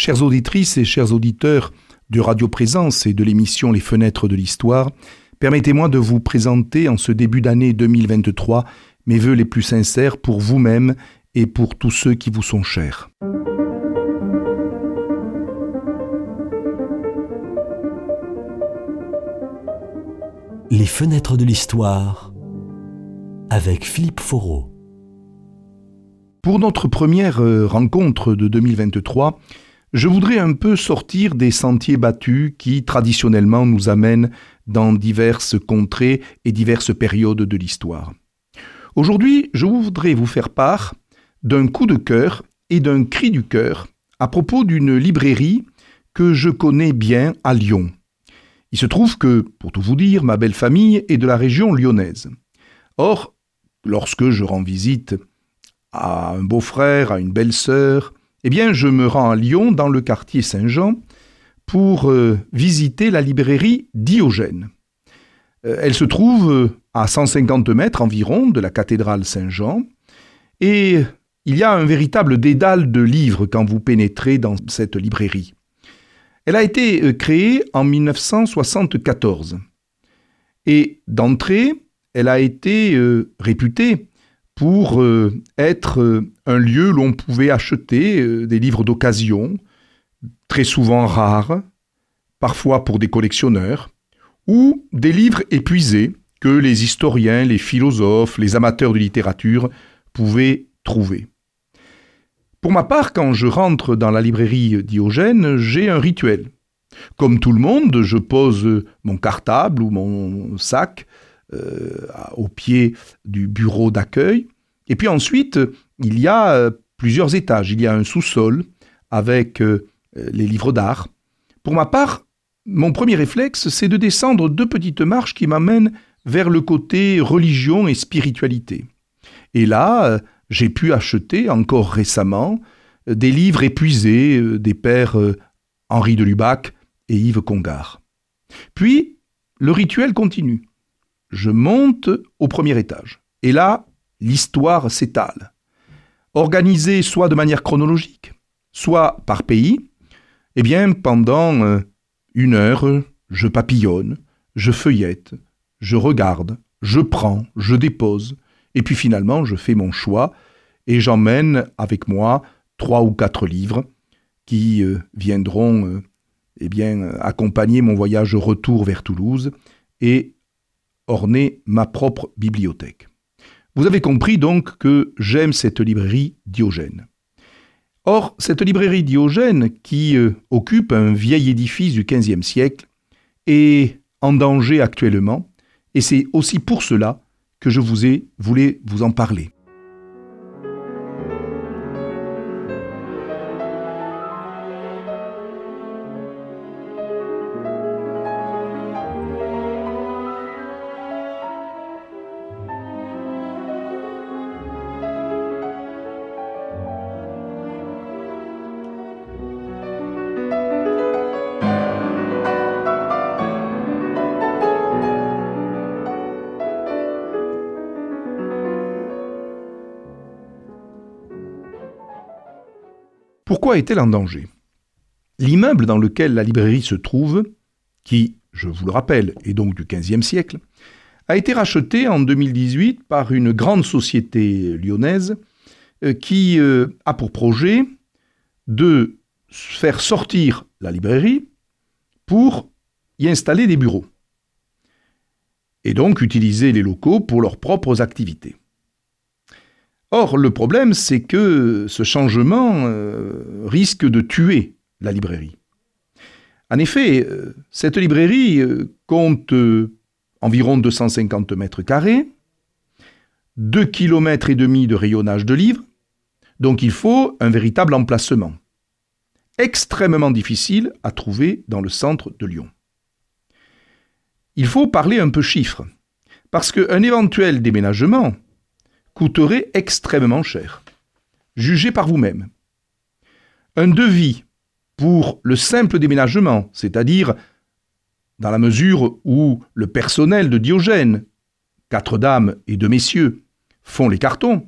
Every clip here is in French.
Chères auditrices et chers auditeurs de Radio Présence et de l'émission Les Fenêtres de l'Histoire, permettez-moi de vous présenter en ce début d'année 2023 mes voeux les plus sincères pour vous-même et pour tous ceux qui vous sont chers. Les Fenêtres de l'Histoire avec Philippe Foreau. Pour notre première euh, rencontre de 2023, je voudrais un peu sortir des sentiers battus qui traditionnellement nous amènent dans diverses contrées et diverses périodes de l'histoire. Aujourd'hui, je voudrais vous faire part d'un coup de cœur et d'un cri du cœur à propos d'une librairie que je connais bien à Lyon. Il se trouve que, pour tout vous dire, ma belle famille est de la région lyonnaise. Or, lorsque je rends visite à un beau-frère, à une belle-sœur, eh bien, je me rends à Lyon, dans le quartier Saint-Jean, pour euh, visiter la librairie Diogène. Euh, elle se trouve euh, à 150 mètres environ de la cathédrale Saint-Jean, et il y a un véritable dédale de livres quand vous pénétrez dans cette librairie. Elle a été créée en 1974, et d'entrée, elle a été réputée pour euh, être euh, un lieu où l'on pouvait acheter euh, des livres d'occasion, très souvent rares, parfois pour des collectionneurs, ou des livres épuisés que les historiens, les philosophes, les amateurs de littérature pouvaient trouver. Pour ma part, quand je rentre dans la librairie Diogène, j'ai un rituel. Comme tout le monde, je pose mon cartable ou mon sac au pied du bureau d'accueil. Et puis ensuite, il y a euh, plusieurs étages. Il y a un sous-sol avec euh, les livres d'art. Pour ma part, mon premier réflexe, c'est de descendre deux petites marches qui m'amènent vers le côté religion et spiritualité. Et là, j'ai pu acheter encore récemment des livres épuisés des pères Henri de Lubac et Yves Congar. Puis, le rituel continue je monte au premier étage. Et là, l'histoire s'étale. Organisée soit de manière chronologique, soit par pays, eh bien, pendant euh, une heure, je papillonne, je feuillette, je regarde, je prends, je dépose, et puis finalement, je fais mon choix et j'emmène avec moi trois ou quatre livres qui euh, viendront euh, eh bien, accompagner mon voyage retour vers Toulouse et orner ma propre bibliothèque. Vous avez compris donc que j'aime cette librairie Diogène. Or, cette librairie Diogène, qui euh, occupe un vieil édifice du XVe siècle, est en danger actuellement, et c'est aussi pour cela que je vous ai voulu vous en parler. Pourquoi est-elle en danger? L'immeuble dans lequel la librairie se trouve, qui, je vous le rappelle, est donc du XVe siècle, a été racheté en 2018 par une grande société lyonnaise euh, qui euh, a pour projet de faire sortir la librairie pour y installer des bureaux et donc utiliser les locaux pour leurs propres activités. Or, le problème, c'est que ce changement euh, risque de tuer la librairie. En effet, euh, cette librairie euh, compte environ 250 mètres carrés, 2 km et demi de rayonnage de livres, donc il faut un véritable emplacement, extrêmement difficile à trouver dans le centre de Lyon. Il faut parler un peu chiffres, parce qu'un éventuel déménagement coûterait extrêmement cher. Jugez par vous-même. Un devis pour le simple déménagement, c'est-à-dire dans la mesure où le personnel de Diogène, quatre dames et deux messieurs, font les cartons,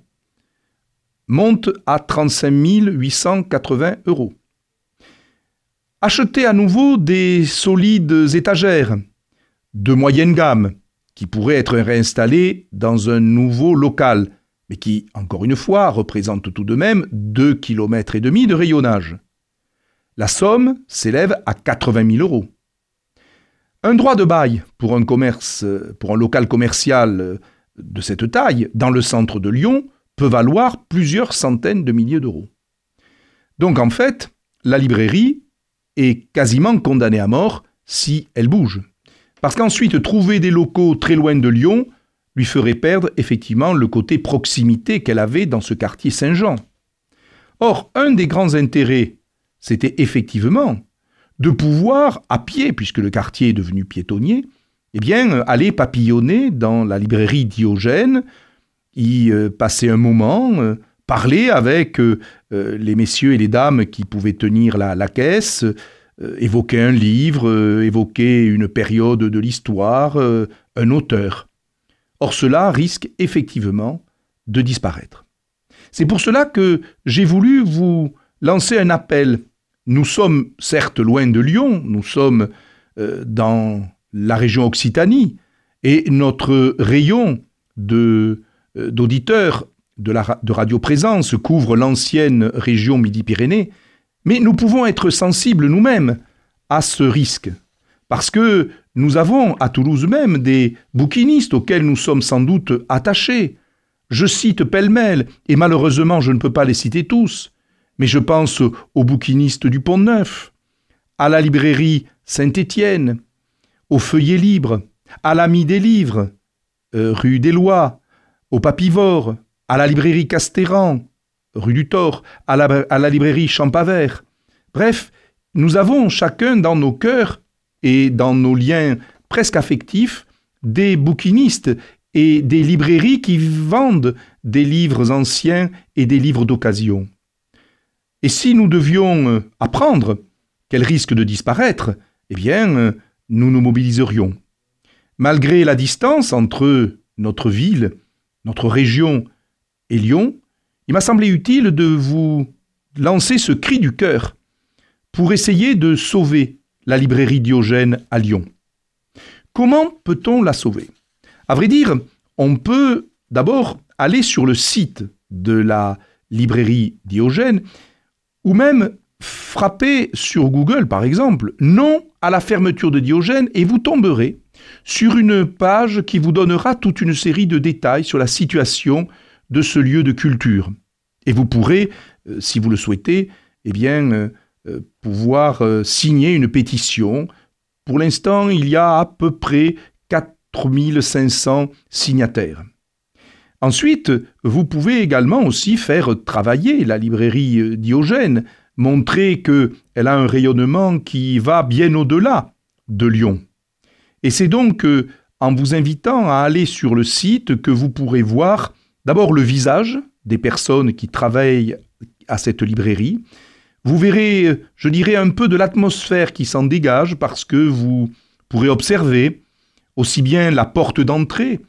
monte à 35 880 euros. acheter à nouveau des solides étagères de moyenne gamme qui pourraient être réinstallées dans un nouveau local, mais qui, encore une fois, représentent tout de même 2 km de rayonnage. La somme s'élève à 80 000 euros. Un droit de bail pour un local commercial de cette taille dans le centre de Lyon peut valoir plusieurs centaines de milliers d'euros. Donc en fait, la librairie est quasiment condamnée à mort si elle bouge. Parce qu'ensuite, trouver des locaux très loin de Lyon lui ferait perdre effectivement le côté proximité qu'elle avait dans ce quartier Saint-Jean. Or, un des grands intérêts, c'était effectivement de pouvoir, à pied, puisque le quartier est devenu piétonnier, eh bien, aller papillonner dans la librairie Diogène, y euh, passer un moment, euh, parler avec euh, les messieurs et les dames qui pouvaient tenir la, caisse, évoquer un livre, évoquer une période de l'histoire, un auteur. Or cela risque effectivement de disparaître. C'est pour cela que j'ai voulu vous lancer un appel. Nous sommes certes loin de Lyon, nous sommes dans la région Occitanie, et notre rayon euh, d'auditeurs de, la, de radioprésence couvre l'ancienne région Midi-Pyrénées, mais nous pouvons être sensibles nous-mêmes à ce risque, parce que nous avons à Toulouse même des bouquinistes auxquels nous sommes sans doute attachés. Je cite pêle-mêle, et malheureusement je ne peux pas les citer tous, mais je pense aux bouquinistes du Pont-Neuf, à la librairie Saint-Étienne, au Feuillet Libre, à l'Ami des Livres, euh, rue des Lois, au Papivore, à la librairie Castéran, rue du Thor, à la, à la librairie Champavert. Bref, nous avons chacun dans nos cœurs et dans nos liens presque affectifs des bouquinistes et des librairies qui vendent des livres anciens et des livres d'occasion. Et si nous devions euh, apprendre qu'elles risquent de disparaître, eh bien, euh, nous nous mobiliserions. Malgré la distance entre notre ville notre région et Lyon, il m'a semblé utile de vous lancer ce cri du cœur pour essayer de sauver la librairie Diogène à Lyon. Comment peut-on la sauver? À vrai dire, on peut d'abord aller sur le site de la librairie Diogène ou même frapper sur Google par exemple non à la fermeture de Diogène et vous tomberez sur une page qui vous donnera toute une série de détails sur la situation de ce lieu de culture. Et vous pourrez, euh, si vous le souhaitez, eh bien, euh, pouvoir signer une pétition. Pour l'instant, il y a à peu près 4500 signataires. Ensuite, vous pouvez également aussi faire travailler la librairie Diogène, montrer qu'elle a un rayonnement qui va bien au-delà de Lyon. Et c'est donc euh, en vous invitant à aller sur le site que vous pourrez voir d'abord le visage des personnes qui travaillent à cette librairie. Vous verrez, je dirais, un peu de l'atmosphère qui s'en dégage parce que vous pourrez observer aussi bien la porte d'entrée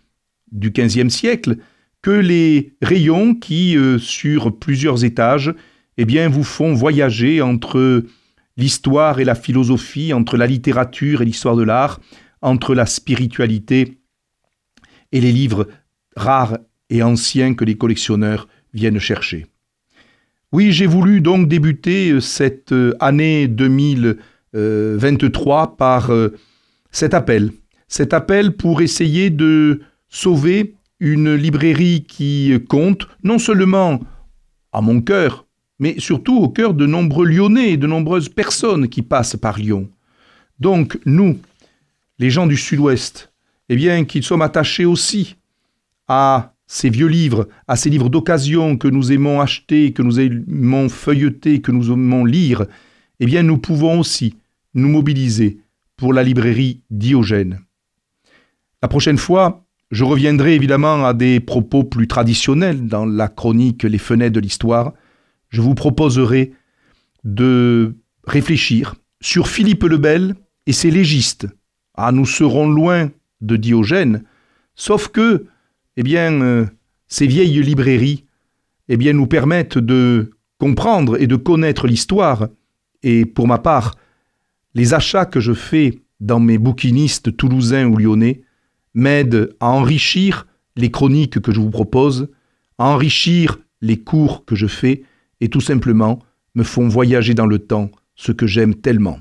du XVe siècle que les rayons qui, euh, sur plusieurs étages, eh bien, vous font voyager entre l'histoire et la philosophie, entre la littérature et l'histoire de l'art, entre la spiritualité et les livres rares et anciens que les collectionneurs viennent chercher. Oui, j'ai voulu donc débuter euh, cette euh, année 2023 par euh, cet appel. Cet appel pour essayer de sauver une librairie qui compte non seulement à mon cœur, mais surtout au cœur de nombreux Lyonnais et de nombreuses personnes qui passent par Lyon. Donc nous, les gens du Sud-Ouest, eh bien, qu'ils sommes attachés aussi à ces vieux livres, à ces livres d'occasion que nous aimons acheter, que nous aimons feuilleter, que nous aimons lire, eh bien, nous pouvons aussi nous mobiliser pour la librairie Diogène. La prochaine fois, je reviendrai évidemment à des propos plus traditionnels dans la chronique Les fenêtres de l'histoire. Je vous proposerai de réfléchir sur Philippe le Bel et ses légistes, ah, nous serons loin de Diogène, sauf que, eh bien, euh, ces vieilles librairies, eh bien, nous permettent de comprendre et de connaître l'histoire, et pour ma part, Les achats que je fais dans mes bouquinistes toulousains ou lyonnais m'aident à enrichir les chroniques que je vous propose, à enrichir les cours que je fais et tout simplement me font voyager dans le temps, ce que j'aime tellement.